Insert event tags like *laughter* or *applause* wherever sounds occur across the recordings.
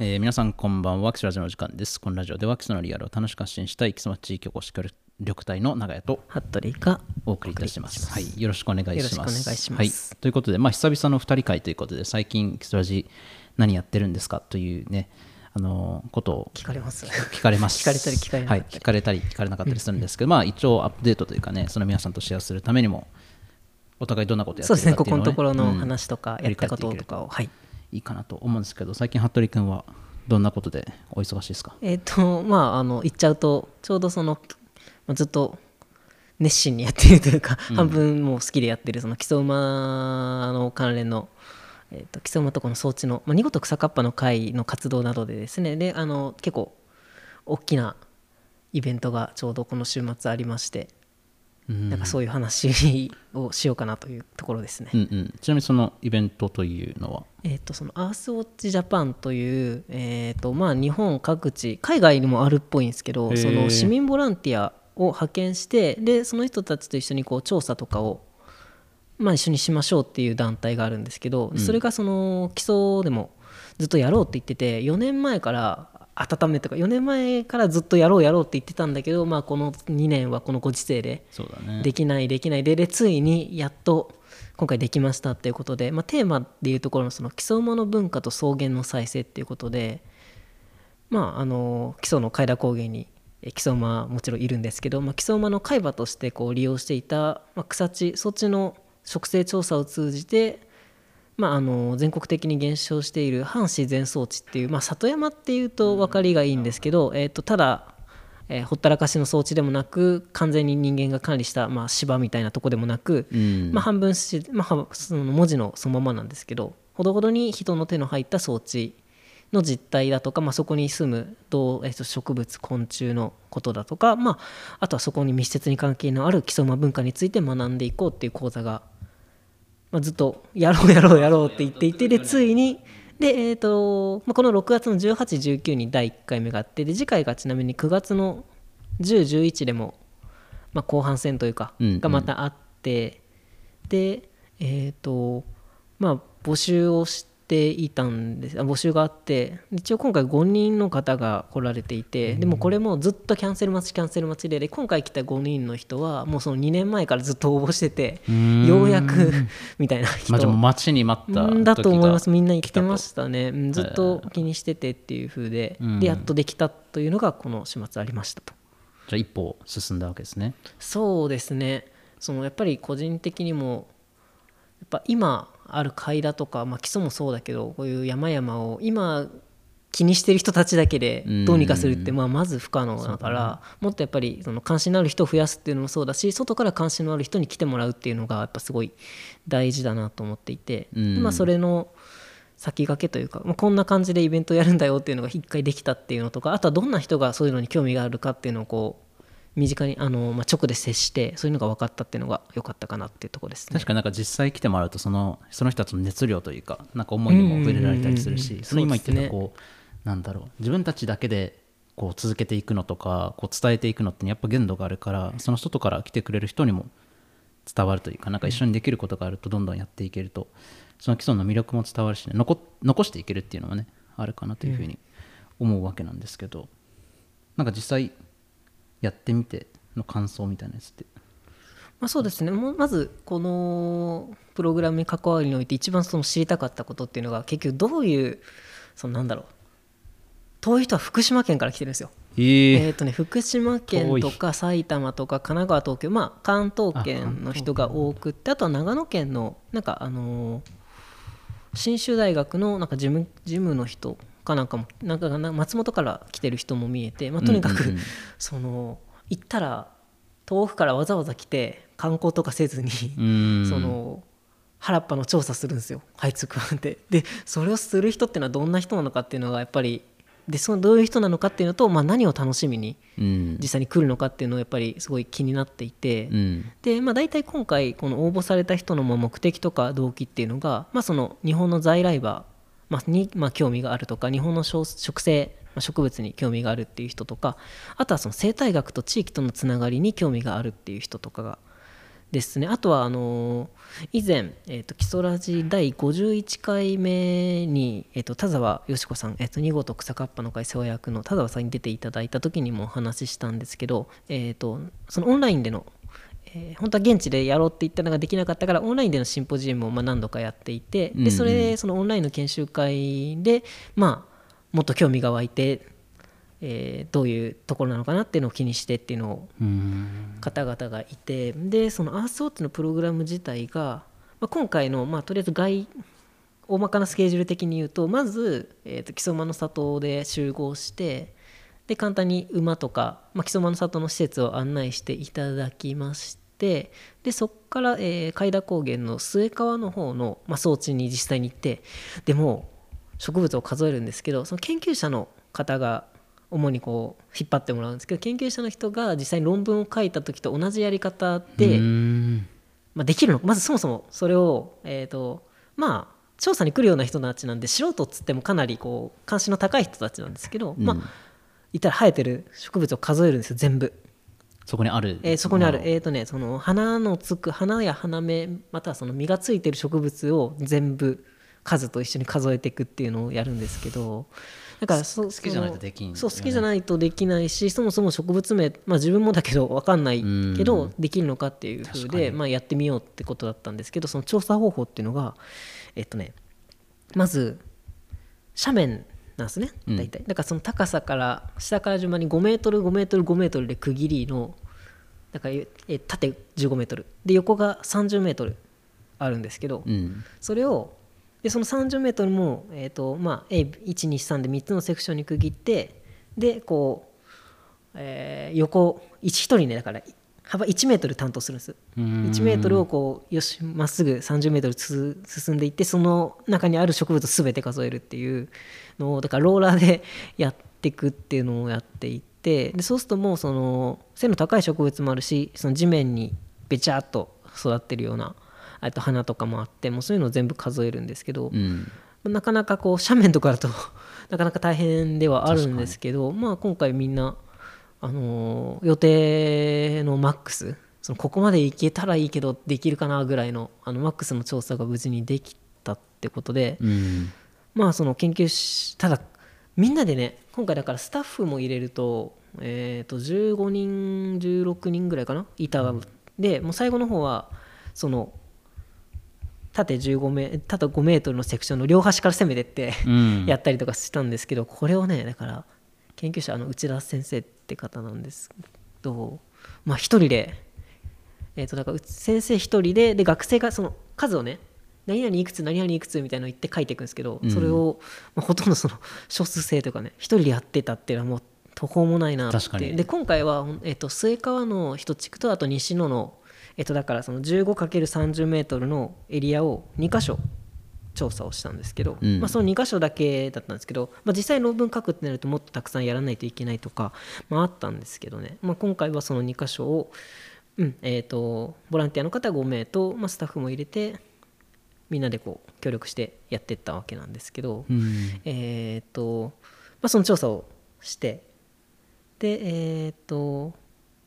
えー皆さんこんばんは、キスラジオの時間です。このラジオでは基礎のリアルを楽しく発信したい、キスマ地域おこし協力隊の長屋と服部がお送りいたします。はい、よろしくお願いします。よろしくお願いしますはい、ということで、まあ、久々の2人会ということで、最近、キスラジ何やってるんですかというね、あのーことを聞かれます *laughs* 聞かれます。聞かれたり聞かれなかったりはい、聞かれたり聞かれなかったりするんですけど、まあ、一応アップデートというかね、その皆さんとシェアするためにも、お互いどんなことやってそうですねここるかっていうのを、ね、のところのうん話とかやったこととかを、はいいいかなと思うんですけど、最近、服部君はどんなことでお忙しいですか？えっ、とまああの言っちゃうとちょうどその、まあ、ずっと熱心にやっているというか、*laughs* 半分もう好きでやってるその基礎馬の関連の、えー、と基礎馬とこの装置の、まあ、見事草かっぱの会の活動などでですね。であの結構大きなイベントがちょうどこの週末ありまして、うんなんかそういう話をしようかなというところですね。うんうん、ちなみにそのイベントというのは、えー、とそのアースウォッチジャパンという、えーとまあ、日本各地海外にもあるっぽいんですけどその市民ボランティアを派遣してでその人たちと一緒にこう調査とかを、まあ、一緒にしましょうっていう団体があるんですけど、それがその基礎でもずっとやろうって言ってて4年前から温めとか4年前からずっとやろうやろうって言ってたんだけど、まあ、この2年はこのご時世で。できないできないででついにやっと今回できましたっていうことで、まあ、テーマでいうところのその基礎馬の文化と草原の再生っていうことでまああの基礎の海田高原にえ基礎馬はもちろんいるんですけど、まあ、基礎馬の海馬としてこう利用していた、まあ、草地そっちの植生調査を通じてまあ、あの全国的に減少している半自然装置っていう、まあ、里山っていうと分かりがいいんですけど、えー、とただ、えーほったらかしの装置でもなく完全に人間が管理した、まあ、芝みたいなとこでもなく、うん。まあ、半分し、まあ、はその文字のそのままなんですけどほどほどに人の手の入った装置の実態だとか、まあ、そこに住む動、えーと植物昆虫のことだとか、まあ、あとはそこに密接に関係のある基礎馬文化について学んでいこうっていう講座がまあ、ずっとやろうやろうやろうって言っていてでついにで、えーとまあ、この6月の1819に第1回目があってで次回がちなみに9月の1011でも、まあ、後半戦というかうんうん。がまたあって、でえっ、とまあ募集をしていたんです。あ募集があって。一応今回5人の方が来られていて。でもこれもずっとキャンセル待ちキャンセル待ちで。で今回来た5人の人はもうその2年前からずっと応募しててん。ようやくみたいな人。まあ、待ちに待ったうんだと思います。みんな生きてましたね。うんずっと気にしててっていう風でうん。でやっとできたというのがこの週末ありましたと。じゃあ一歩進んだわけですね。そうですね。そのやっぱり個人的にもやっぱ今ある階段とか、まあ、基礎もそうだけどこういう山々を今気にしてる人たちだけでどうにかするって、まあ、まず不可能だからもっとやっぱりその関心のある人を増やすっていうのもそうだし外から関心のある人に来てもらうっていうのがやっぱすごい大事だなと思っていて、うん。まあ、それの先駆けというか、まあ、こんな感じでイベントやるんだよっていうのが一回できたっていうのとかあとはどんな人がそういうのに興味があるかっていうのをこう身近にあの、まあ、直で接してそういうのが分かったっていうのが良かったかなっていうところですね。確かになんか実際来てもらうとそのその人たちの熱量というかなんか思いにも触れられたりするしその今言ってたこうなんだろう。自分たちだけでこう続けていくのとかこう伝えていくのってやっぱ限度があるからその外から来てくれる人にも伝わるというかなんか一緒にできることがあるとどんどんやっていけるとその基礎の魅力も伝わるし、ね、残残していけるっていうのもねあるかなというふうに思うわけなんですけど、なんか実際やってみての感想みたいなやつって。まあ、そうですね。まずこのプログラムに関わりにおいて一番その知りたかったことっていうのが結局どういうそのなんだろう。遠い人は福島県から来てるんですよ。え。えーとね、福島県とか埼玉とか神奈川東京。まあ関東圏の人が多くってあとは長野県のなんかあのー信州大学のなんか事務事務の人かなんかもなんかな松本から来てる人も見えて、まあ、とにかく、うん。うんうんその行ったら遠くからわざわざ来て観光とかせずに、うん。その原っぱの調査するんですよはいつくばって。でそれをする人っていうのはどんな人なのかっていうのがやっぱりでそのどういう人なのかっていうのと、まあ、何を楽しみにうん。実際に来るのかっていうのをやっぱりすごい気になっていて、うん。で、まあ、大体今回この応募された人のまあ目的とか動機っていうのが、まあ、その日本の在来馬まあにまあ興味があるとか日本の植生植物に興味があるっていう人とかあとはその生態学と地域とのつながりに興味があるっていう人とかがですね。あとはあの以前、えーと、基礎ラジ第51回目に、えーと、田沢よし子さん、えーと、2号と草かっぱの会世話役の田沢さんに出ていただいた時にもお話ししたんですけど、えー、とそのオンラインでのえー、本当は現地でやろうって言ったのができなかったからオンラインでのシンポジウムをまあ何度かやっていてでそれでそのオンラインの研修会でまあもっと興味が湧いてえー、どういうところなのかなっていうのを気にしてっていうのを方々がいてでそのアースウォッチのプログラム自体が、まあ、今回の、まあ、とりあえず外大まかなスケジュール的に言うとまず、えーと、木曽馬の里で集合してで簡単に馬とか、まあ、木曽馬の里の施設を案内していただきましてでそこから、えー、海田高原の末川の方の、まあ、装置に実際に行ってでも植物を数えるんですけどその研究者の方が主にこう引っ張ってもらうんですけど研究者の人が実際に論文を書いた時と同じやり方で、まあ、できるのまずそもそもそれを、えーとまあ調査に来るような人たちなんで素人っつってもかなりこう関心の高い人たちなんですけど、うん、まあいたら生えてる植物を数えるんですよ全部。そこにある、えー、そこにある、えーとね、その花のつく花や花芽またはその実がついてる植物を全部数と一緒に数えていくっていうのをやるんですけどだから好きじゃないとできん、ね、そう好きじゃないとできないしそもそも植物名、まあ、自分もだけど分かんないけどできるのかっていうふうで、まあ、やってみようってことだったんですけどその調査方法っていうのがえっとねまず斜面なんですね。大体、うん、だからその高さから下から順番に5メートル5メートル5メートルで区切りのだからえ縦15メートル。で横が30メートルあるんですけど、うん、それをでその30メートルも、えーとまあ、A123 で3つのセクションに区切ってでこう、えー、横1人ねだから幅1メートル担当するんです。1メートルをこうよしまっすぐ30メートル進んでいってその中にある植物全て数えるっていうのをだからローラーでやっていくっていうのをやっていってでそうするともうその背の高い植物もあるしその地面にべちゃっと育ってるようなと花とかもあってもうそういうのを全部数えるんですけど、うん、なかなかこう斜面とかだと *laughs* なかなか大変ではあるんですけど、まあ、今回みんな、あのー、予定のマックスそのここまで行けたらいいけどできるかなぐらいのあのマックスの調査が無事にできたってことで、うん、まあその研究しただみんなでね今回だからスタッフも入れると,、えー、と15人16人ぐらいかな？いた、うん、でもう最後の方はその縦15メ縦5メートルのセクションの両端から攻めてってやったりとかしたんですけど、これをねだから研究者の内田先生って方なんですけどまあ一人でえー、とだから先生一人でで学生がその数をね何々いくつ何々いくつみたいなの言って書いていくんですけど、それを、まあ、ほとんどその少数制とかね一人でやってたっていうのはもう途方もないなって。で今回は、えー、と末川の一地区とあと西野のえっと、だからその 15×30m のエリアを2箇所調査をしたんですけど、うん、まあ、その2箇所だけだったんですけど、まあ、実際論文書くってなるともっとたくさんやらないといけないとか、まあ、あったんですけどね、まあ、今回はその2箇所を、うんえーと、ボランティアの方5名と、まあ、スタッフも入れてみんなでこう協力してやっていったわけなんですけど、うん、えっ、ー、と、まあ、その調査をしてでえっ、ー、と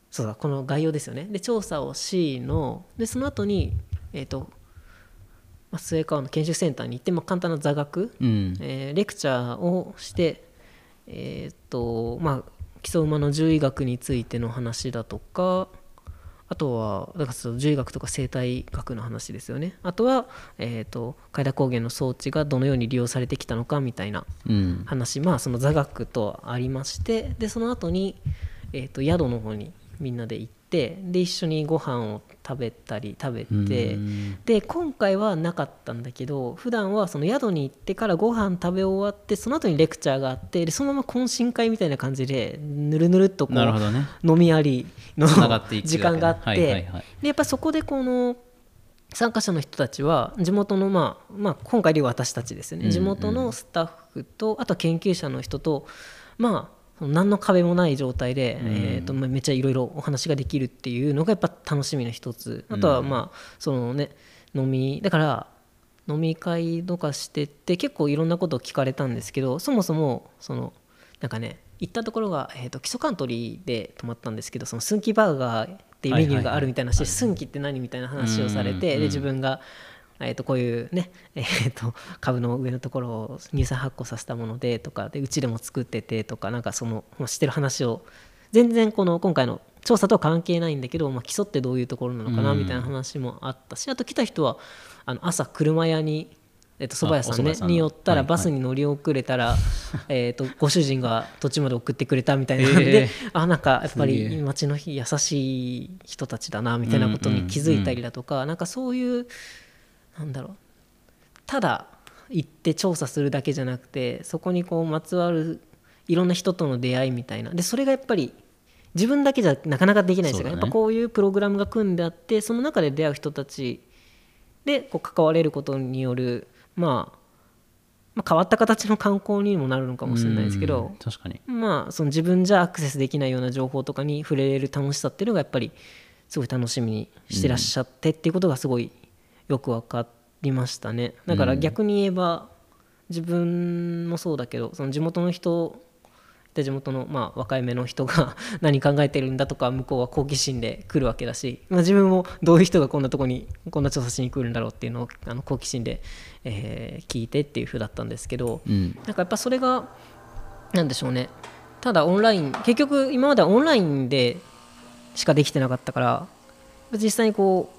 そうだこの概要ですよね。で調査を C のでその後にえっ、ー、と末川の研修センターに行って、まあ、簡単な座学、うん、えー、レクチャーをしてえっ、ー、とまあ基礎馬の獣医学についての話だとかあとはだからその獣医学とか生態学の話ですよね。あとは、えーと、海田高原の装置がどのように利用されてきたのかみたいな話、うん、まあその座学とありましてでその後に、えーと宿の方にみんなで行ってで一緒にご飯を食べたり食べてで今回はなかったんだけど普段はその宿に行ってからご飯食べ終わってその後にレクチャーがあってでそのまま懇親会みたいな感じでぬるぬるっとこう、ね、飲みありの時間があって、でやっぱそこでこの参加者の人たちは地元の、まあ、まあ今回で私たちですよね、地元のスタッフとあと研究者の人とまあ何の壁もない状態で、うん、えーと、めっちゃいろいろお話ができるっていうのがやっぱ楽しみの一つ。あとはまあそのね飲みだから飲み会とかしてって結構いろんなことを聞かれたんですけどそもそもそのなんかね行ったところが、えーと、基礎カントリーで泊まったんですけどそのスンキーバーガーっていうメニューがあるみたいなしはいはいはい。寸気って何みたいな話をされてで自分が、えー、とこういうね、*laughs* えー、と株の上のところを乳酸発酵させたものでとかでうちでも作っててとかなんかそのまあ知ってる話を全然この今回の調査とは関係ないんだけど、まあ、基礎ってどういうところなのかなうん。みたいな話もあったしあと来た人はあの朝車屋に。えっと蕎麦屋さんねに寄ったらバスに乗り遅れたら、*laughs* えっとご主人が途中まで送ってくれたみたいな。んで、えー。あなんかやっぱりえ。街の優しい人たちだなみたいなことに気づいたりだとか、なんかそういうなんだろう。ただ行って調査するだけじゃなくてそこにこうまつわるいろんな人との出会いみたいな。でそれがやっぱり自分だけじゃなかなかできないんですよねそうだね。やっぱこういうプログラムが組んであってその中で出会う人たちでこう関われることによる、まあ、まあ変わった形の観光にもなるのかもしれないですけうんど確かに。まあその自分じゃアクセスできないような情報とかに触れる楽しさっていうのがやっぱりすごい楽しみにしてらっしゃってっていうことがすごいよく分かりましたね。だから逆に言えば自分もそうだけどその地元の人で地元のまあ若い目の人が *laughs* 何考えてるんだとか向こうは好奇心で来るわけだし、まあ、自分もどういう人がこんなとこにこんな調査しに来るんだろうっていうのをあの好奇心で、えー聞いてっていう風だったんですけど、うん。なんかやっぱそれがなんでしょうね。ただオンライン結局今まではオンラインでしかできてなかったから実際にこう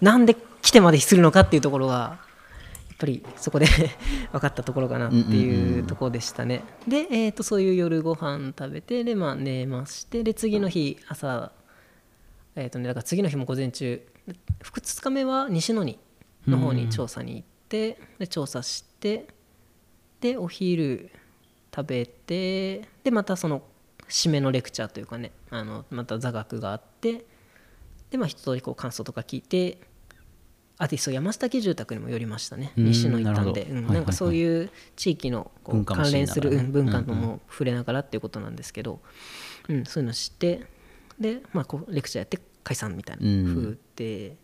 なんで来てまでするのかっていうところがやっぱりそこで *laughs* 分かったところかなっていうところでしたね。で、えー、とそういう夜ご飯食べてで、まあ、寝ましてで次の日朝えーとね、だから次の日も午前中2日目は西野にの方に調査に行ってで調査してでお昼食べてでまたその締めのレクチャーというかねあのまた座学があってでまあ一通りこう感想とか聞いてアーティスト山下家住宅にも寄りましたね。うん西野行ったんで、うんなんかそういう地域のこう関連する文化のうんうん。も触れながらっていうことなんですけど、うん、そういうの知ってで、まあ、こうレクチャーやって解散みたいなうん風で、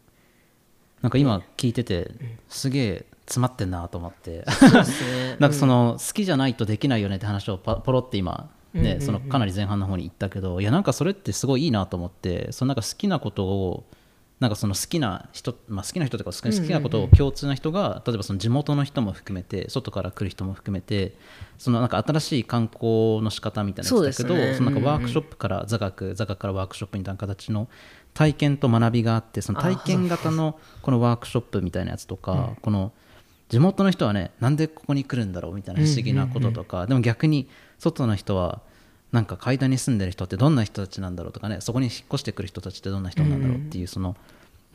なんか今聞いててすげえ詰まってんなと思って。ね。*laughs* なんかその好きじゃないとできないよねって話をパポロって今うんうんうんねそのかなり前半の方に言ったけどいやなんかそれってすごいいいなと思ってそのなんか好きなことをなんかその好きな人、まあ、好きな人とか好き好きなことを共通な人が例えばその地元の人も含めて外から来る人も含めてそのなんか新しい観光の仕方みたいなのやってたけどねそのなんかワークショップから座学座学からワークショップみたいな形の体験と学びがあってその体験型のこのワークショップみたいなやつとかこの地元の人はねなんでここに来るんだろうみたいな不思議なこととかでも逆に外の人はなんか階段に住んでる人ってどんな人たちなんだろうとかねそこに引っ越してくる人たちってどんな人なんだろうっていうその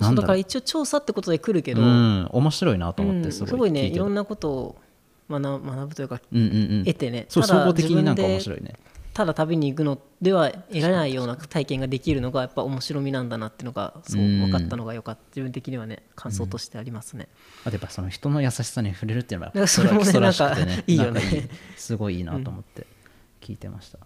うんだから一応調査ってことで来るけど、うん。面白いなと思っうん。てすすごいね聞てたいろんなことを学学ぶというかうんうんうん。得てね。そう総合的になんか面白いね。ただ旅に行くのでは得られないような体験ができるのがやっぱ面白みなんだなっていうのがそううん。分かったのがよかった。自分的にはね感想としてありますね、あとやっぱその人の優しさに触れるっていうのはそれもね基礎らしくてなんかいいよね。すごいいいなと思って聞いてました、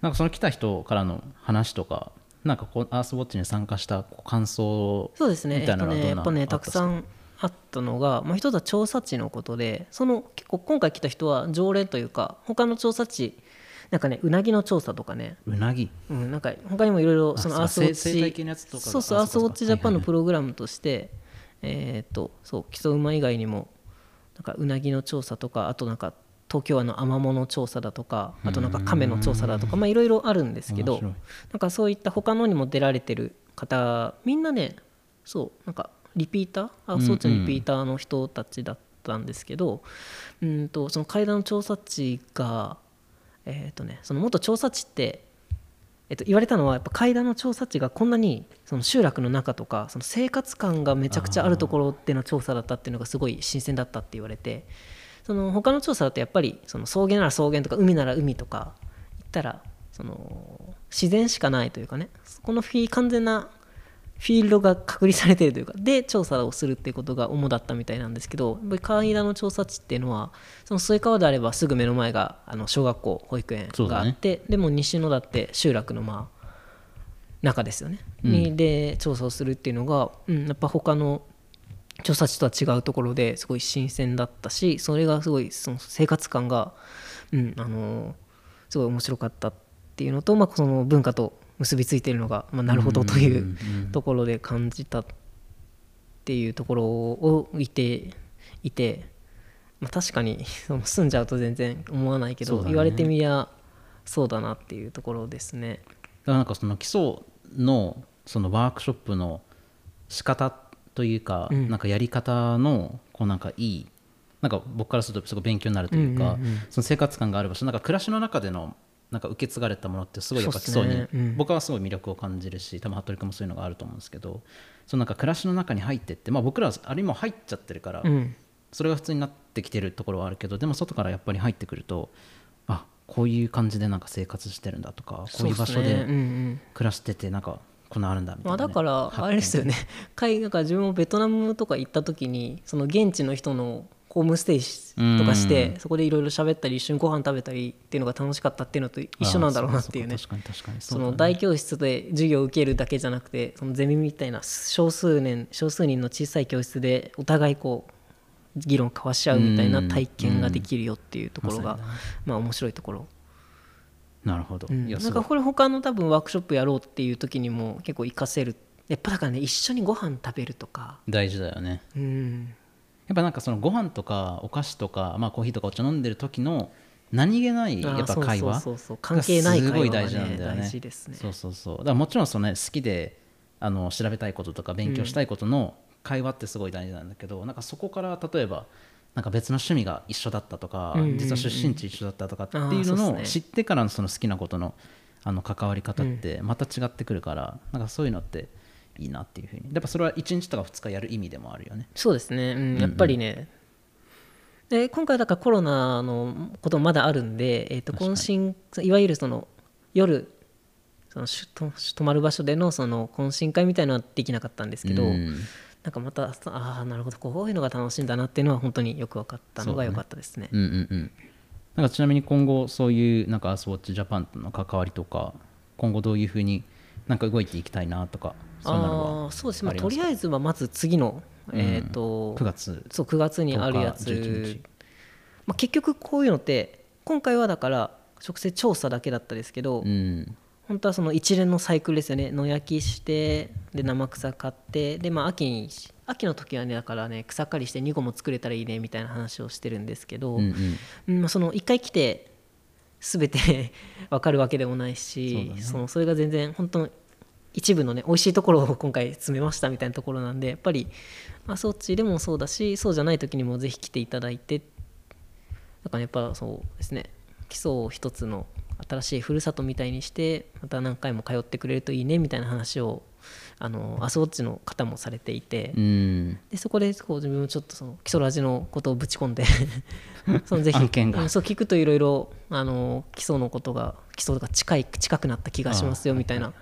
なんかその来た人からの話とかなんかこうアースウォッチに参加した感想そうですね。みたいなのはどんなえっとねやっぱねたくさんあったのが、まあ、一つは調査地のことでその結構今回来た人は常連というか他の調査地なんかねうなぎの調査とかね。うなぎ？うん、なんか他にもいろいろそのあアースウォッチそうそうアースウォッチジャパンのプログラムとしてえーっとそう木曽馬以外にもなんかうなぎの調査とかあとなんか東京湾のアマモの調査だとかあとなんか亀の調査だとかまあいろいろあるんですけどなんかそういった他のにも出られてる方みんなねそうなんかリピーターアースウォッチのリピーターの人たちだったんですけど、うんとその階段の調査地がえーとね、その元調査地って、えっと、言われたのはやっぱ階段の調査地がこんなにその集落の中とかその生活感がめちゃくちゃあるところでの調査だったっていうのがすごい新鮮だったって言われてその他の調査だとやっぱりその草原なら草原とか海なら海とか行ったらその自然しかないというかねこのフィ完全なフィールドが隔離されているというかで調査をするっていうことが主だったみたいなんですけどやっぱり階段の調査地っていうのはその末川であればすぐ目の前があの小学校保育園があって、でも西野だって集落のまあ中ですよね、にで調査をするっていうのが、うん、やっぱ他の調査地とは違うところですごい新鮮だったしそれがすごいその生活感が、うん、あのすごい面白かったっていうのと、まあ、その文化と結びついてるのが、まあ、なるほどといんうところで感じたっていうところをいていて、まあ、確かにその住んじゃうと全然思わないけど、ね言われてみやそうだなっていうところですね。だからなんかその基礎のそのワークショップの仕方というか、うん。なんかやり方のこうなんかいいなんか僕からするとすごい勉強になるというか、うんうんうんその生活感がある場所なんか暮らしの中でのなんか受け継がれたものってすごいやっぱ基礎に、ね。うん。僕はすごい魅力を感じるし多分服部君もそういうのがあると思うんですけどそのなんか暮らしの中に入ってって、まあ、僕らはあれも入っちゃってるから、うん。それが普通になってきてるところはあるけどでも外からやっぱり入ってくるとあこういう感じでなんか生活してるんだとかこういう場所で暮らしててなんかこんなあるんだみたいまあ、なね、だからあれですよね。*laughs* 海外から自分もベトナムとか行った時にその現地の人のホームステイしとかしてそこでいろいろ喋ったり一緒にご飯食べたりっていうのが楽しかったっていうのと一緒なんだろうなっていうね。その大教室で授業を受けるだけじゃなくてそのゼミみたいな少数年少数人の小さい教室でお互いこう議論交わし合うみたいな体験ができるよっていうところがまあ面白いところなるほど、うん。なんかこれ他の多分ワークショップやろうっていう時にも結構活かせる。やっぱだからね一緒にご飯食べるとか。大事だよね。うん。やっぱなんかそのご飯とかお菓子とか、まあ、コーヒーとかお茶飲んでる時の何気ないやっぱ会話関係ない会話が、ね、すごい大事なんだよね。大事ですね。そうそうそう。だからもちろんその、ね、好きであの調べたいこととか勉強したいことの会話ってすごい大事なんだけど、なんかそこから例えばなんか別の趣味が一緒だったとか、うんうんうん。実は出身地一緒だったとかっていうのを知ってからのその好きなことのあの関わり方ってまた違ってくるから、なんかそういうのっていいなっていうふうに。やっぱそれは1日とか2日やる意味でもあるよね。そうですね、うん、やっぱりね、で今回だからコロナのこともまだあるんで、えー、と懇親いわゆるその夜その泊まる場所でのその懇親会みたいなのはできなかったんですけど、うんなんかまたああなるほど。こういうのが楽しいんだなっていうのは本当によく分かったのが良かったですね。うんうんうん。なんかちなみに今後そういうなんかアースウォッチジャパンとの関わりとか今後どういうふうになんか動いていきたいなとかそあはあそうですね、まあ、とりあえずはまず次の、えっ、と9月。そう9月にあるや10日11つ日、まあ、結局こういうのって今回はだから直接調査だけだったですけど、うん本当はその一連のサイクルですよね。野焼きしてで生草買ってでまあ秋に秋の時はねだからね草刈りして2個も作れたらいいねみたいな話をしてるんですけど、うんうん。うんまあ、その1回来て全て *laughs* 分かるわけでもないしそね。そのそれが全然本当一部のね美味しいところを *laughs* 今回詰めましたみたいなところなんでやっぱり、まあ、そっちでもそうだしそうじゃない時にもぜひ来ていただいて。だからやっぱそうですね基礎を一つの新しいふるさとみたいにしてまた何回も通ってくれるといいねみたいな話をあのアスウォッチの方もされていて、うん。でそこでこう自分もちょっとその基礎ラジのことをぶち込んで *laughs* そのぜひそう聞くといろいろあの基礎のことが基礎が近い近くなった気がしますよみたいな。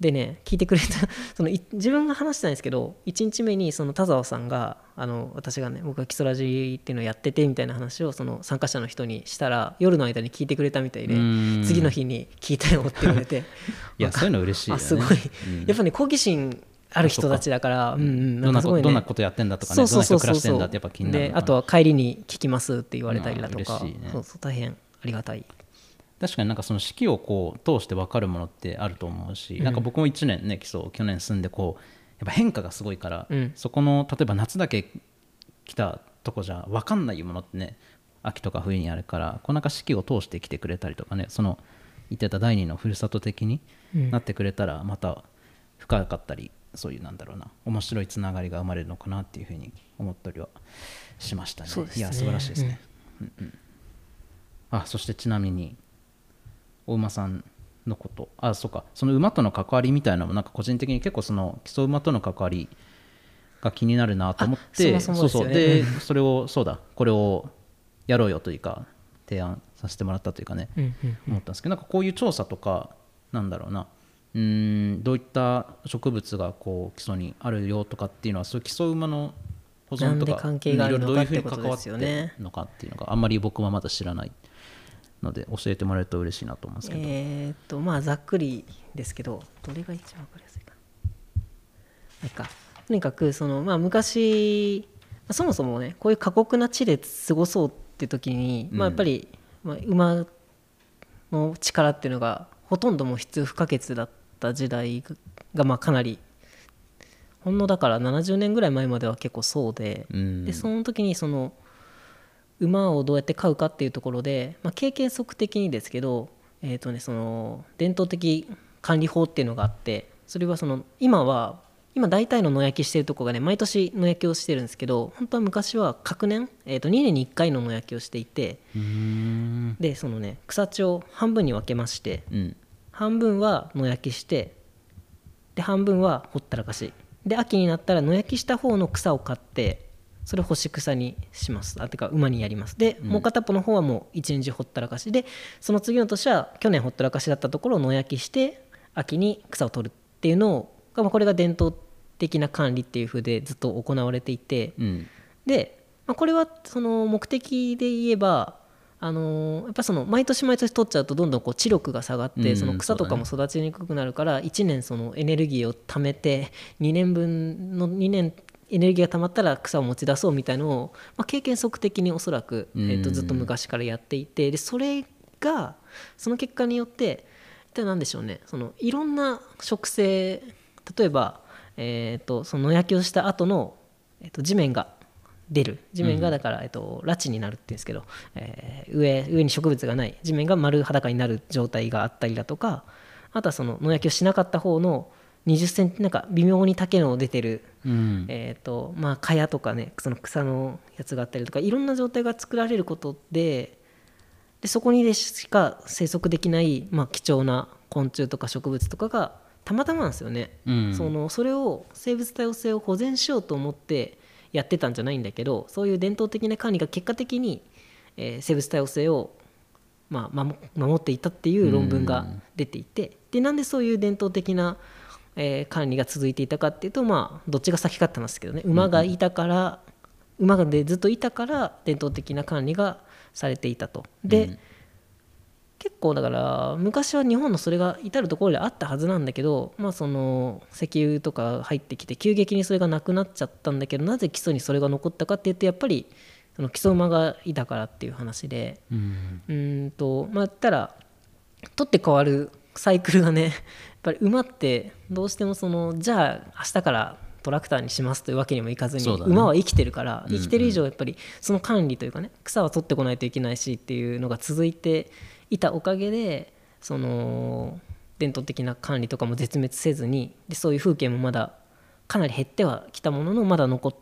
でね聞いてくれた *laughs* そのい自分が話してないんですけど1日目にその田沢さんがあの私がね僕が基礎ラジっていうのをやっててみたいな話をその参加者の人にしたら夜の間に聞いてくれたみたいでうん。次の日に聞いたよって言われて。*laughs* いやそういうの嬉しいよね。あすごい、うん。やっぱね好奇心ある人たちだからうんうんどんなこかすごいね。どんなことやってんだとかねそうそうそうどんな人暮らしてんだってやっぱ気になるであとは帰りに聞きますって言われたりだとか、そうそう大変ありがたい確かになんかその四季をこう通して分かるものってあると思うし、なんか僕も1年ね基礎去年住んでこうやっぱ変化がすごいから、うん。そこの例えば夏だけ来たとこじゃ分かんないものってね秋とか冬にあるからこうなんか四季を通して来てくれたりとかねその言ってた第二のふるさと的にうん。なってくれたらまた深かったり、そういうなんだろうな面白いつながりが生まれるのかなっていうふうに思ったりはしましたね。ね。いや素晴らしいですね、うんうん。あそしてちなみにお馬さんのこと。あそうか。その馬との関わり。みたいなのもなんか個人的に結構その基礎馬との関わりが気になるなと思って。あそもそもでそうそう。でうんそれをそうだ。これをやろうよというか提案させてもらったというかね、うんうん思ったんですけどなんかこういう調査とかなんだろうな。うーんどういった植物がこう基礎にあるよとかっていうのはそういう基礎馬の保存とかいろいろどういうふうに関わってるのかっていうのがあんまり僕はまだ知らないので教えてもらえると嬉しいなと思うんですけど、えーっとまあざっくりですけどどれが一番わかりやすいかな。なんか。とにかくその、まあ、昔まあそもそもねこういう過酷な地で過ごそうって時に、まあ、やっぱり、まあ、馬の力っていうのがほとんどもう必要不可欠だったった時代がまあかなりほんのだから70年ぐらい前までは結構そうで,、うん。でその時にその馬をどうやって飼うかっていうところで、まあ、経験則的にですけど、えーとね、その伝統的管理法っていうのがあってそれはその今は今大体の野焼きしてるとこがね毎年野焼きをしてるんですけど本当は昔は隔年、えー、と2年に1回の野焼きをしていてでそのね草地を半分に分けましてうん。半分は野焼きしてで半分はほったらかし。で秋になったら野焼きした方の草を買ってそれを干し草にします。あてか馬にやります。で、もう片っぽの方はもう一日ほったらかしでその次の年は去年ほったらかしだったところを野焼きして秋に草を取るっていうのをまあこれが伝統的な管理っていう風でずっと行われていて、うん。で、まあ、これはその目的で言えばあのーやっぱその毎年毎年取っちゃうとどんどんこう知力が下がって、うんその草とかも育ちにくくなるから1年そのエネルギーを貯めて2年分の2年エネルギーが溜まったら草を持ち出そうみたいのを、まあ、経験則的におそらく、えー、とずっと昔からやっていてでそれがその結果によって一体何でしょうね。そのいろんな植生例えば、えー、とその野焼きをした後の、えー、と地面が出る。地面がだから、えっと、裸地になるっていうんですけど、えー上上に植物がない。地面が丸裸になる状態があったりだとかあとはその野焼きをしなかった方の20センチなんか微妙に丈の出てる、うん。えーとまあ、蚊帳とかねその草のやつがあったりとかいろんな状態が作られることででそこにでしか生息できない、まあ、貴重な昆虫とか植物とかがたまたまなんですよね。うん。そのそれを生物多様性を保全しようと思ってやってたんじゃないんだけどそういう伝統的な管理が結果的に、えー生物多様性を、まあ、守守っていたっていう論文が出ていてでなんでそういう伝統的な、えー管理が続いていたかっていうとまあどっちが先かって話ですけどね。馬がいたから、馬がでずっといたから伝統的な管理がされていたと。で、結構だから昔は日本のそれが至る所であったはずなんだけど、まあ、その石油とか入ってきて急激にそれがなくなっちゃったんだけどなぜ基礎にそれが残ったかっていうとやっぱりその基礎馬がいたからっていう話で。うん。とまあ言ったら取って変わるサイクルがねぱり馬ってどうしてもそのじゃあ明日からトラクターにしますというわけにもいかずに、ね。馬は生きてるから生きてる以上やっぱりその管理というかね草は取ってこないといけないしっていうのが続いていたおかげでその伝統的な管理とかも絶滅せずにでそういう風景もまだかなり減ってはきたもののまだ残っ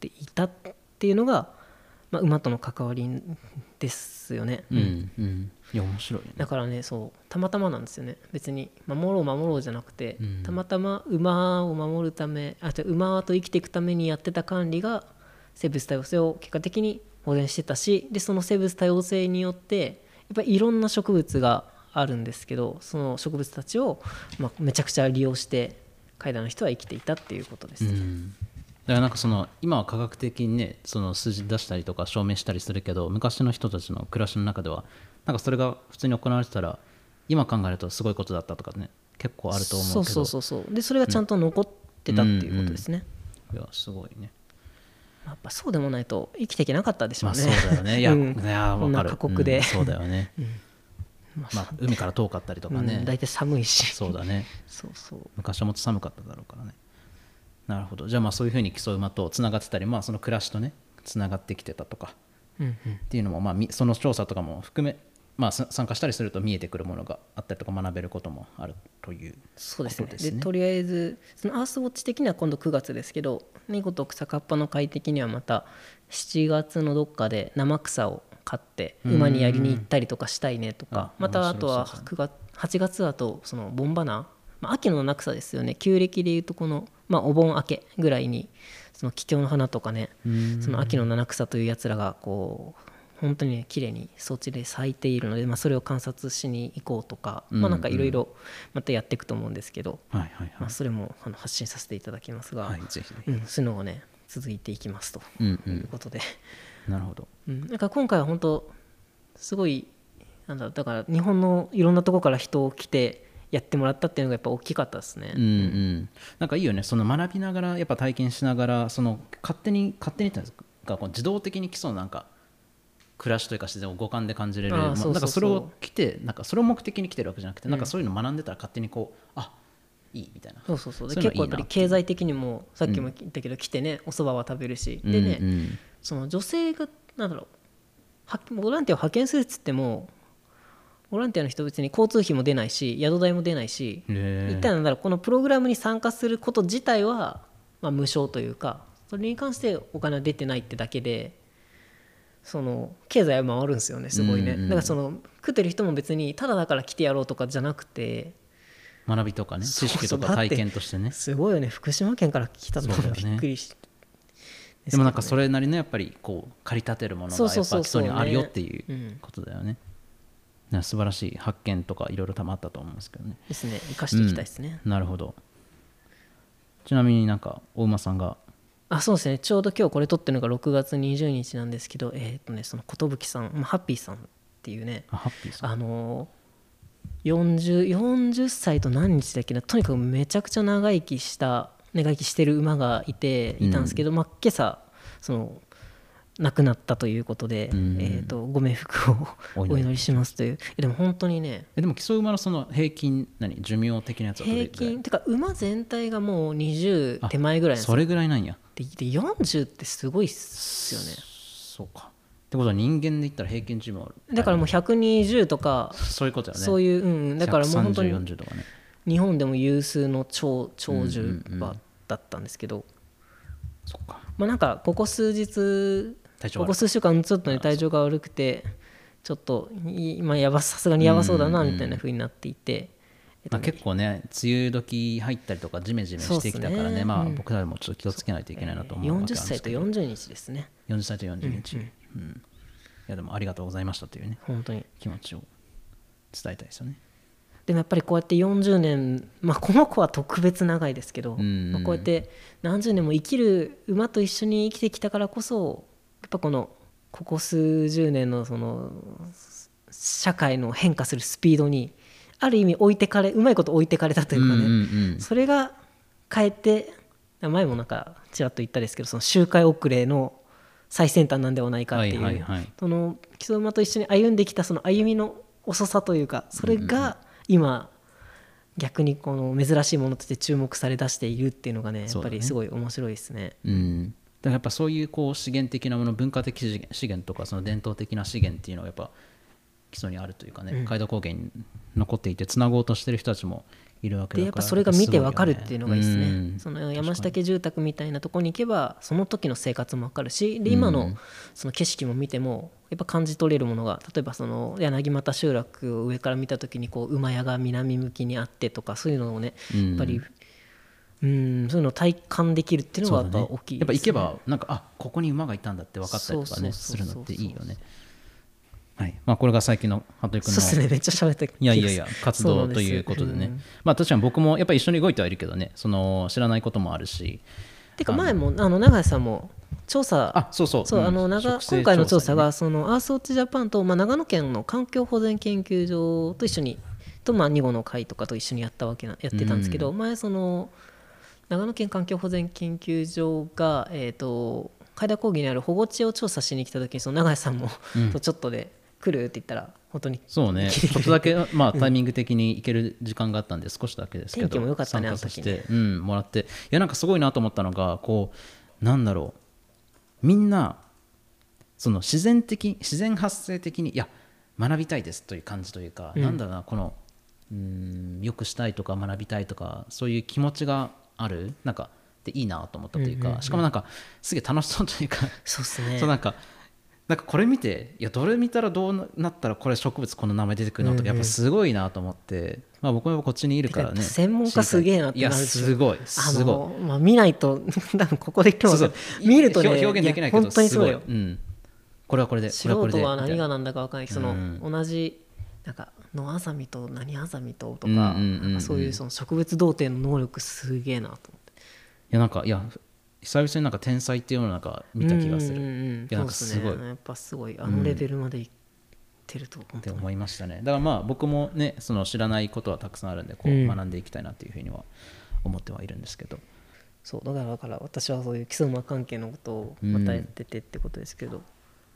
ていたっていうのが、まあ、馬との関わりですよね。うんうんいや面白いね。だからねそうたまたまなんですよね。別に守ろう守ろうじゃなくて、うん。たまたま馬を守るためあじゃあ馬と生きていくためにやってた管理が生物多様性を結果的に保全してたしでその生物多様性によってやっぱりいろんな植物があるんですけどその植物たちを、まあ、めちゃくちゃ利用して海外の人は生きていたっていうことです。うん。だからなんかその今は科学的にねその数字出したりとか証明したりするけど昔の人たちの暮らしの中ではなんかそれが普通に行われてたら今考えるとすごいことだったとかね結構あると思うけど。そうそうそうそう。でそれがちゃんと残ってたっていうことですね。いやすごいね。やっぱそうでもないと生きていけなかったでしょまあうね。そうだよね。*laughs* いや,、うん。いやこんな過酷で。うんそうだよね、ま *laughs* まあ海から遠かったりとかね、うん大体寒いし。そうだね。そうそう。昔はもっと寒かっただろうからね。なるほど。じゃあまあそういうふうに競う馬とつながってたりまあその暮らしとねつながってきてたとか。うんうん。っていうのも、まあ、みその調査とかも含め、まあ、さ参加したりすると見えてくるものがあったりとか学べることもあるというそうですね。でとりあえずそのアースウォッチ的には今度9月ですけど見事草かっぱの会的にはまた7月のどっかで生草を買って馬にやりに行ったりとかしたいねとかあまたあとは面白9月8月だとそのボンバナまあ、秋の七草ですよね。旧暦でいうとこの、まあ、お盆明けぐらいにその桔梗の花とかねその秋の七草というやつらがこう本当にね綺麗に装置で咲いているので、まあ、それを観察しに行こうとか、まあ、なんかいろいろまたやっていくと思うんですけど、はいはいまあ、はいそれもあの発信させていただきますが、はいぜひうん、そういうのがね続いていきますとうんういうんことで、なるほど。うん、なんか今回は本当すごいなんだだから日本のいろんなところから人を来てやってもらったっていうのがやっぱ大きかったですね。うんうん。なんかいいよね。その学びながらやっぱ体験しながらその勝手に勝手にってか？こう自動的に基礎のなんか暮らしというか自然を五感で感じれるなんかそれを来てなんかそれを目的に来てるわけじゃなくて、なんかそういうの学んでたら勝手にこうあいいみたいな。そうそうそう。結構やっぱり経済的にもさっきも言ったけど、来てねお蕎麦は食べるし。でね、その女性がなんだろうはボランティアを派遣するっつってもボランティアの人別に交通費も出ないし宿代も出ないし一体なんだろうこのプログラムに参加すること自体は、まあ、無償というかそれに関してお金は出てないってだけでその経済は回るんですよねすごいね、うんうんだからその食ってる人も別にただだから来てやろうとかじゃなくて学びとかね知識とか体験としてね。すごいよね。福島県から来たのびっくりしでもなんかそれれなりのやっぱりこう駆り立てるものがやっぱ基礎にあるよっていうんうことだよね。ね素晴らしい発見とかいろいろ多分あったと思うんですけどね。ですね。生かしていきたいですね、なるほど。ちなみになんか大馬さんがあそうですね。ちょうど今日これ撮ってるのが6月20日なんですけどえっ、とねその寿さん、まあ、ハッピーさんっていうねあハッピーさん。あのー、40, 40歳と何日だっけなとにかくめちゃくちゃ長生きした長生きしてる馬がいていたんですけど、まあ、今朝その亡くなったということで、うん。えー、とご冥福を *laughs* お祈りします。という。えでも本当にねえでも基礎馬のその平均何？寿命的なやつは平均てか馬全体がもう20あ手前ぐらいそれぐらいなんや。でで40ってすごいっすよねそうか。ってことは人間で言ったら平均寿命あるだからもう120とかそういうことだよね。そういう、うんうん、だからもう本当に130 40とかね。日本でも有数の長長寿だったんですけど、そっか。まあなんかここ数日ここ。数週間ちょっとね体調が悪くてちょっといまあやばさすがにやばそうだなみたいな風になっていて、えっとまあ、結構ね梅雨時入ったりとかジメジメしてきたからねね。まあうん。僕らもちょっと気をつけないといけないなと思うわけ40です歳とけど40日ですね。40歳と40日、うん。いやでもありがとうございましたというね本当に。気持ちを伝えたいですよね。でもやっぱりこうやって40年まあこの子は特別長いですけど、うんうん。まあ、こうやって何十年も生きる馬と一緒に生きてきたからこそやっぱこのここ数十年のその社会の変化するスピードにある意味置いてかれうまいこと置いてかれたというかね、うんうんうん。それがかえって前もなんかちらっと言ったですけどその周回遅れの最先端なんではないかっていう、はいはいはい。その基礎馬と一緒に歩んできたその歩みの遅さというかそれが今逆にこの珍しいものとして注目されだしているっていうのがねやっぱりすごい面白いですね。うん、だからやっぱそういうこう資源的なもの文化的資源資源とかその伝統的な資源っていうのはやっぱ基礎にあるというかね、海道高原に残っていてつなごうとしてる人たちもいるわけだからでやっぱそれが見てわかるっていうのがいいですね。うん。その山下家住宅みたいなところに行けばその時の生活もわかるしで今のその景色も見てもやっぱ感じ取れるものが例えばその柳又集落を上から見た時にこう馬屋が南向きにあってとかそういうのをねうん。やっぱりうんそういうのを体感できるっていうのがやっぱ大きいやっぱ行けばなんかあここに馬がいたんだって分かったりとかねそうそうそうそう。するのっていいよねはい。まあこれが最近の服部君のそうですね。めっちゃ喋ったいやいやいや活動ということでね。まあ確かに僕もやっぱり一緒に動いてはいるけどね。その知らないこともあるし。てか前もあの永井さんも調査あそうそう。そう、うん。あの長今回の調査にねがそのアースウォッチジャパンと、まあ、長野県の環境保全研究所と一緒にと、まあ、2号の会とかと一緒にやったわけなやってたんですけど、前その長野県環境保全研究所が、えー、と海田高原にある保護地を調査しに来た時にその永井さんも、とちょっとで来るって言ったら本当に。そうね。ちょっとだけまあタイミング的に行ける時間があったんで少しだけですけど天気も良かったね参加させあてうんもらって。いやなんかすごいなと思ったのがこうなんだろう。みんなその自然的自然発生的にいや学びたいですという感じというか、なんだろうなこのうんよくしたいとか学びたいとかそういう気持ちがある？なんかでいいなと思ったというか、しかもなんかすげえ楽しそうというか。そうですね。*laughs* そうなんかなんかこれ見ていやどれ見たらどうなったらこれ植物この名前出てくるのとかやっぱすごいなと思って、まあ、僕もこっちにいるからね。専門家すげえなっていやなるでしょすごいあすごい。の、まあ、見ないと *laughs* 多分ここで今日そう見るとね表表現できないけどや本当にすごい。うん、これはこれでこ素人は何が何だか分かんないその、うん。同じなんか野あざみと何あざみととかそういうその植物童貞の能力すげえなと思って。いやなんかいや久々になんか天才っていうのをなんか見た気がする。うんうんうん。いやなんかすごい。ねやっぱすごいあのレベルまでいってると本当に、って思いましたね。だからまあ僕もねその知らないことはたくさんあるんでこううん。学んでいきたいなっていうふうには思ってはいるんですけど、そうだからだから私はそういう基礎馬関係のことをまたやっててってことですけど、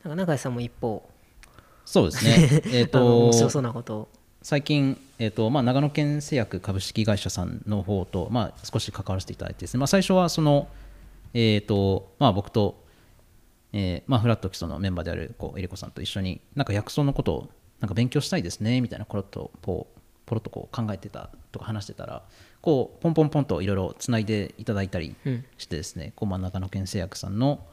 なんか永井さんも一方。そうですね。*laughs* えっあの面白とそうなこと。を最近、えーとまあ、長野県製薬株式会社さんの方と、まあ、少し関わらせていただいてですね、まあ、最初はその、えーとまあ、僕と、えーまあ、フラット基礎のメンバーであるこうえりこさんと一緒になんか薬草のことをなんか勉強したいですねみたいなことをこうポロッとこう考えてたとか話してたらこうポンポンポンといろいろつないでいただいたりしてですね、こうまあ長野県製薬さんの、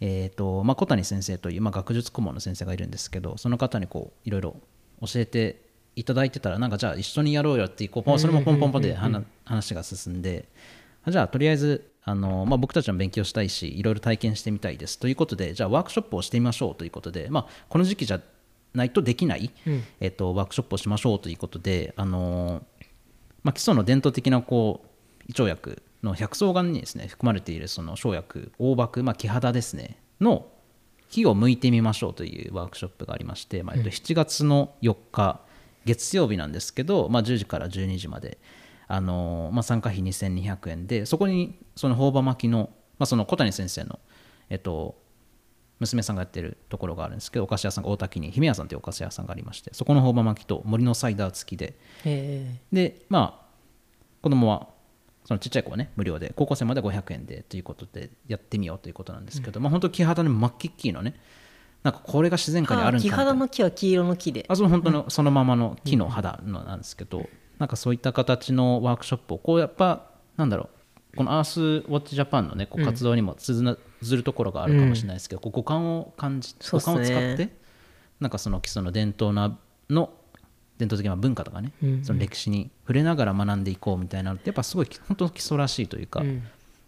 えーとまあ、小谷先生という、まあ、学術顧問の先生がいるんですけどその方にこういろいろ教えていただいてたらなんかじゃあ一緒にやろうよってこうそれもポンポンポンで話話が進んでじゃあとりあえずあの、まあ、僕たちも勉強したいしいろいろ体験してみたいです。ということでじゃあワークショップをしてみましょうということで、まあ、この時期じゃないとできない、うん。えっとワークショップをしましょうということであの、まあ、基礎の伝統的なこう胃腸薬の百草丸にですね含まれているその生薬大麦、まあ、木肌ですねの木を剥いてみましょうというワークショップがありまして、まあえっと、7月の4日月曜日なんですけど、まあ、10時から12時まで、あのまあ、参加費2200円でそこにその朴葉巻きの,、まあその小谷先生の、えっと、娘さんがやってるところがあるんですけどお菓子屋さんが大滝に姫屋さんというお菓子屋さんがありましてそこの朴葉巻きと森のサイダー付きで。え。でまあ子供はそのちっちゃい子はね無料で高校生まで500円でということでやってみようということなんですけど、まあ本当木肌の真っ黄っきのねなんかこれが自然界にあるんだ木肌の木は黄色の木で。あその本当のそのままの木の肌のなんですけど、なんかそういった形のワークショップをこうやっぱなんだろう。このアースウォッチジャパンのねこう活動にも通なずるところがあるかもしれないですけど、こう五感を感じ五感を使ってなんかその基礎の伝統なの伝統的な文化とかね、うんその歴史に触れながら学んでいこうみたいなのってやっぱすごい本当基礎らしいというか、っうん。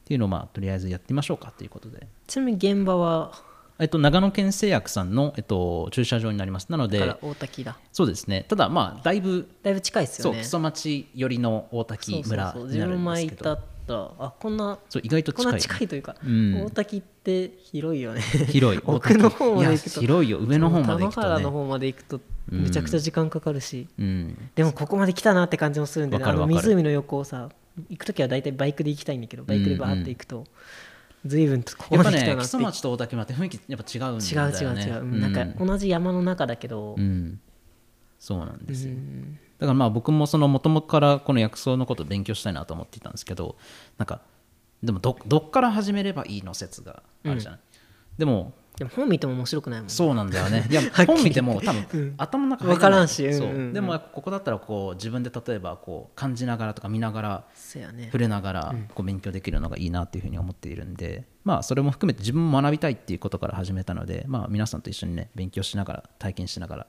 ていうのをまあとりあえずやってみましょうかということで。ちなみに現場はえっと、長野県製薬さんの、えっと、駐車場になります。なので大滝だ。そうですね。ただまあだいぶだいぶ近いですよね。そう木曽町寄りの大滝村そうそうそう。になる自分前んですけど。行ったらあこんなそう意外と近い。こんな近いというか、うん。大滝って広いよね。広い。*laughs* 奥の方まで行くと。広いよ。上の方まで行くとね。田野原の方まで行くとめちゃくちゃ時間かかるし、うん。でもここまで来たなって感じもするんで、ね、あの湖の横をさ行く時は大体バイクで行きたいんだけどバイクでバーって行くと、随分とここやっぱまで来たなって。ね町と大滝村って雰囲気やっぱ違うんだよね。違う違う違う、うん。なんか同じ山の中だけど、うん。そうなんですよ、うん。だからまあ僕もその元々からこの薬草のことを勉強したいなと思っていたんですけどなんかでもどどっから始めればいいの説があるじゃない、でもでも本見ても面白くないもんね。そうなんだよね。*laughs* いや本見ても多分、うん。頭の中入わからんしうんう。んうん。でもここだったらこう自分で例えばこう感じながらとか見ながらね。触れながらこう勉強できるのがいいなっていうふうに思っているんで、まあそれも含めて自分も学びたいっていうことから始めたので、まあ皆さんと一緒にね勉強しながら体験しながら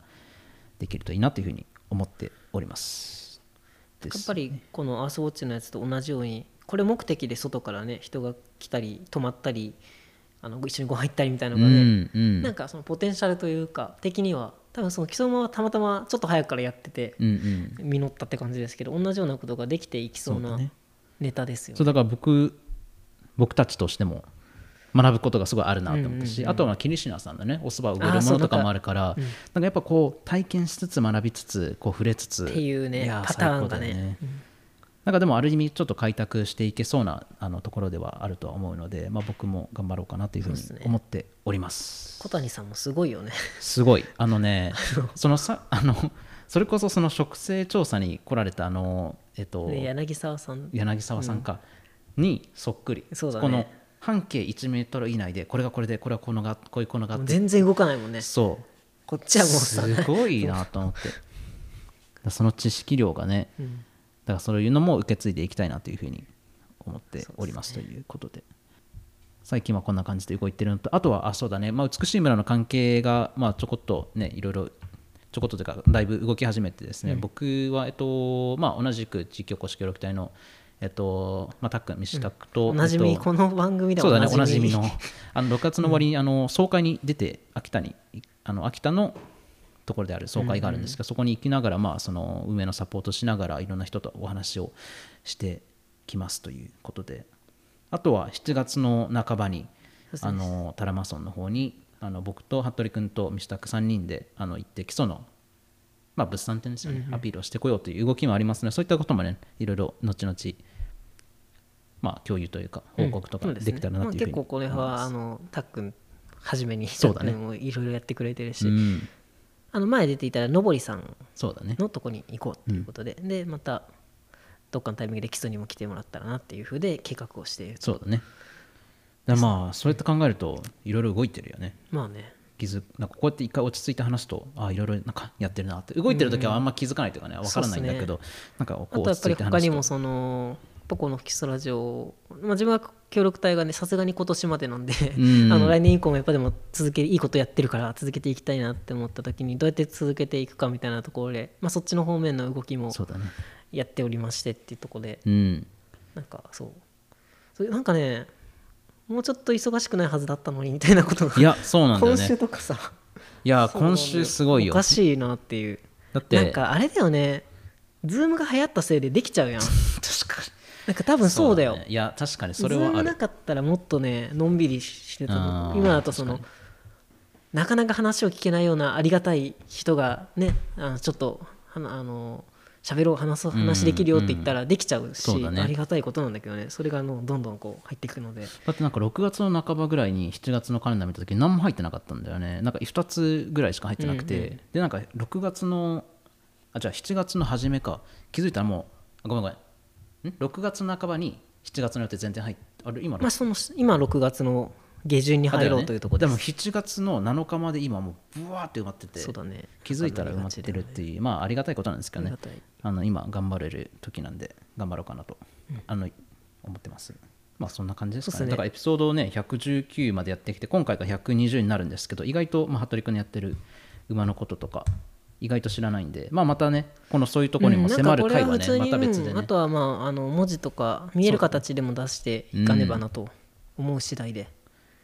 できるといいなというふうに思っております。やっぱりこのアースウォッチのやつと同じようにこれ目的で外からね人が来たり泊まったりあの一緒にご飯行ったりみたいなうのがね、んうん。なんかそのポテンシャルというか的には多分その基礎はたまたまちょっと早くからやっててうんうん。実ったって感じですけど同じようなことができていきそうなネタですよね。そうだから僕僕たちとしても学ぶことがすごいあるなと思ったし、うん。うんうんあとは桐島さんのねおそばを売るものとかもあるからなん。かなんかやっぱこう体験しつつ学びつつこう触れつつっていうねやパターンが最高だよねなんかでもある意味ちょっと開拓していけそうなあのところではあるとは思うので、まあ、僕も頑張ろうかなというふうに思っております。小谷さんもすごいよね。すごい。あのね *laughs* そのさあのそれこそその植生調査に来られたあのえっとで柳沢さん。柳沢さんか、にそっくり。そうだね。この半径1メートル以内でこれがこれでこれはこのがこういうこのが全然動かないもんね。そこっちうはもうさ、すごいなと思って。*laughs* その知識量がねうん。だからそういうのも受け継いでいきたいなというふうに思っておりますということで。最近はこんな感じで動いてるのとあとはあそうだね、まあ、美しい村の関係が、まあ、ちょこっとねいろいろちょこっとというかだいぶ動き始めてですね、僕は、えっとまあ、同じく地域おこし協力隊の、えっとまあ、たっくん、西タックと、おなじみ、えっとこの番組でそうはだねおなじみ。の。あの6月の終わりに、あの総会に出て秋田にあの秋田のところである総会があるんですけど、そこに行きながら、まあ、その運営のサポートしながらいろんな人とお話をしてきますということで。あとは7月の半ばにあのタラマソンの方にあの僕と服部君とミシタク3人であの行って基礎の、まあ、物産展ですよね、アピールをしてこようという動きもありますのでそういったこともねいろいろ後々まあ共有というか報告とかできたらなというふうにまあ結構これはあのたっくん初めにそうだね。いろいろやってくれてるし、うんあの前出ていたのぼりさんそうだね。のとこに行こうっていうことで、でまたどっかのタイミングで基礎にも来てもらったらなっていうふうで計画をして。いるそうだね。だまあそうやって考えるといろいろ動いてるよね。まあね。気づなんかこうやって一回落ち着いて話すとあいろいろなんかやってるなって。動いてる時はあんま気づかないというかね分からないんだけど、なんかこうあとやっぱり落ち着いて話すと。他にもそのやっぱこの基礎ラジオ、まあ、自分は協力隊がねさすがに今年までなんで、うん。あの来年以降もやっぱでも続けいいことやってるから続けていきたいなって思った時にどうやって続けていくかみたいなところで、まあ、そっちの方面の動きもやっておりましてっていうところでうん。なんかそう。なんかねもうちょっと忙しくないはずだったのにみたいなことがいやそうなんだよ今週ねとかさ。いや今週すごいよ。おかしいなっていう。だってなんかあれだよね。ズームが流行ったせいでできちゃうやん *laughs* なんか多分そうだよ。ね。いや確かにそれはある。かったらもっとねのんびりしてたあのー今だとそのなかなか話を聞けないようなありがたい人がねあのちょっとあの喋ろう話そう話できるよって言ったらできちゃうし、そうだね。ありがたいことなんだけどね。それがあのどんどんこう入っていくので。だってなんか6月の半ばぐらいに7月のカレンダー見た時何も入ってなかったんだよね。なんか2つぐらいしか入ってなくて、でなんか6月のあじゃあ7月の初めか。気づいたらもうあごめんごめんん6月の半ばに7月の予定全然入ってあれ今まあその今6月の下旬に入ろうというところでもです、7月の7日まで今もうブワーって埋まっててそうだね。気づいたら埋まってるっていうまあありがたいことなんですけどね。あの今頑張れる時なんで頑張ろうかなと、あの思ってます。まあそんな感じですかね。ね。だからエピソードをね119までやってきて今回が120になるんですけど意外と、まあ、服部君のやってる馬のこととか意外と知らないんで。まあまたねこのそういうところにも迫る回はね、うんはまた別でね。うんあとはまああの文字とか見える形でも出していかねばなと思う次第で、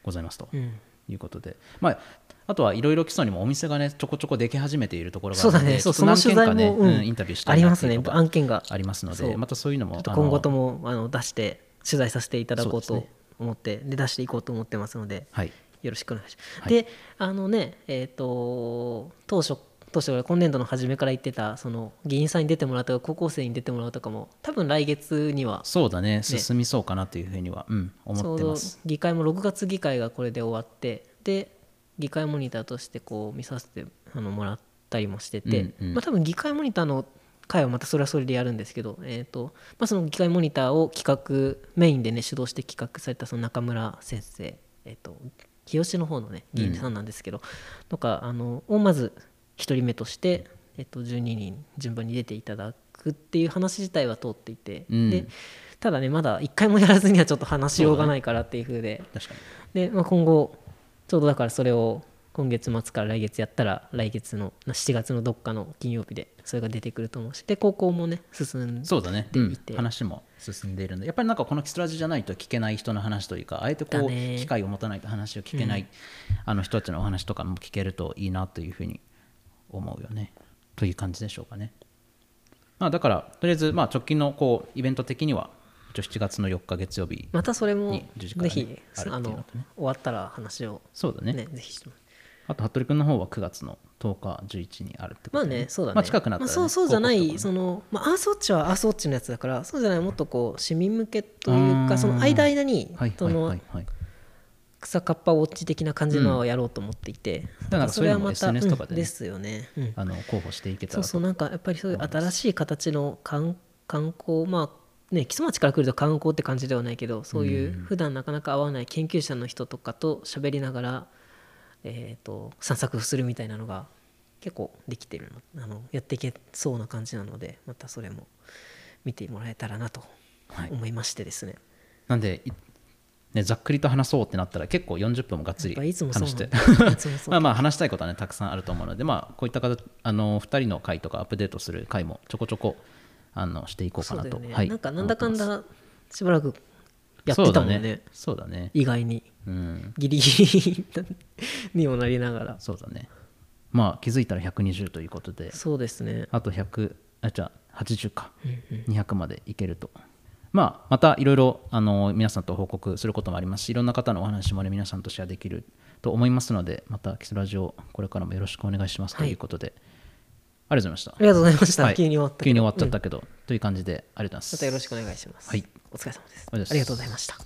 ございますと。うん。いうことで、まあ、あとはいろいろ基礎にもお店がねちょこちょこでき始めているところがあそうるのでだね。そうちょっとその取材も、うん。うんインタビューしたありますね。案件が。ありますのそう。でまたそういうのも今後ともあの出して取材させていただこうと思ってで出していこうと思ってますのではい。よろしくお願いします。はい。であのねえっ、と当初当初今年度の初めから言ってたその議員さんに出てもらうとか高校生に出てもらうとかも多分来月にはそうだね。進みそうかなというふうには、うん、ち思ってます。議会も6月議会がこれで終わってで議会モニターとしてこう見させてあのもらったりもしてて、うんうん。まあ、多分議会モニターの会はまたそれはそれでやるんですけど、えーとまあ、その議会モニターを企画メインでね主導して企画されたその中村先生、えー、と日吉の方のね議員さんなんですけど、とかあのをまず1人目として、えー、と12人順番に出ていただくっていう話自体は通っていて、うん。でただねまだ1回もやらずにはちょっと話しようがないからっていう風で、確かに。で、まあ、今後ちょうどだからそれを今月末から来月やったら来月の7月のどっかの金曜日でそれが出てくると思うしで高校もね進んでそうだね、うん。話も進んでいるのでやっぱりなんかこのキスラジじゃないと聞けない人の話というかあえてこう機会を持たないと話を聞けない、あの人たちのお話とかも聞けるといいなというふうに思うよね。という感じでしょうかね、まあ、だからとりあえずまあ直近のこうイベント的には一応7月の4日月曜日またそれもに10時からぜねひあの終わったら話をそうだね。ねぜひあと服部君の方は9月の10日11にあるってことまあでねそうだね。まあ、近くなったら、ねまあそうそうじゃないその、まあ、アースウォッチはアースウォッチのやつだからそうじゃないもっとこう市民向けというかその間間にはいはいそのはい。はい草カッパウォッチ的な感じのをやろうと思っていて、だからそういうのも SNS とかでね。うんですよね、うん。あの候補していけたらと。そうそうなんかやっぱりそういう新しい形の観観光まあね木曽町から来ると観光って感じではないけどそういう普段なかなか会わない研究者の人とかと喋りながら、えー、と散策するみたいなのが結構できてるのあのやっていけそうな感じなのでまたそれも見てもらえたらなとはい。思いましてですね、なんで、いね、ざっくりと話そうってなったら結構40分もがっつり話して。*laughs* まあまあ話したいことはねたくさんあると思うのでまあこういった形あの2人の回とかアップデートする回もちょこちょこあのしていこうかなと。はい。なんかなんだかんだしばらくやってたもんね。そうだね。そうだね意外に。うんギリギリにもなりながら。そうだね。まあ気づいたら120ということで。そうですね。あと100あじゃあ80か、200までいけるとまあ、またいろいろあの皆さんと報告することもありますしいろんな方のお話も、ね、皆さんとシェアできると思いますのでまたキスラジオこれからもよろしくお願いしますということで、はい、ありがとうございました。ありがとうございました、はい、急に終わった急に終わっちゃったけど、うん、という感じでありがとうございます。またよろしくお願いします、はい、お疲れ様です。ありがとうございました。